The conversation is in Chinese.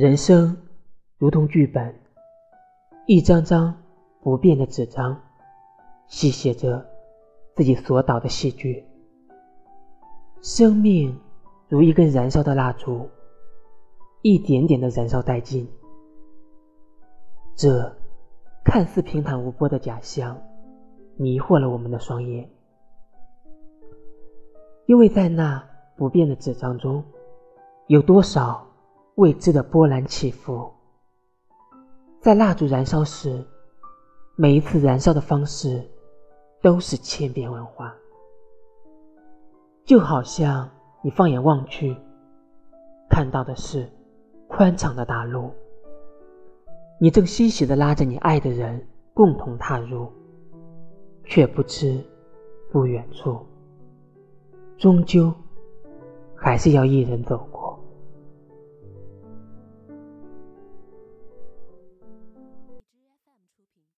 人生如同剧本，一张张不变的纸张，细写着自己所导的戏剧。生命如一根燃烧的蜡烛，一点点的燃烧殆尽。这看似平坦无波的假象，迷惑了我们的双眼，因为在那不变的纸张中，有多少？未知的波澜起伏，在蜡烛燃烧时，每一次燃烧的方式都是千变万化。就好像你放眼望去，看到的是宽敞的大路，你正欣喜地拉着你爱的人共同踏入，却不知不远处，终究还是要一人走过。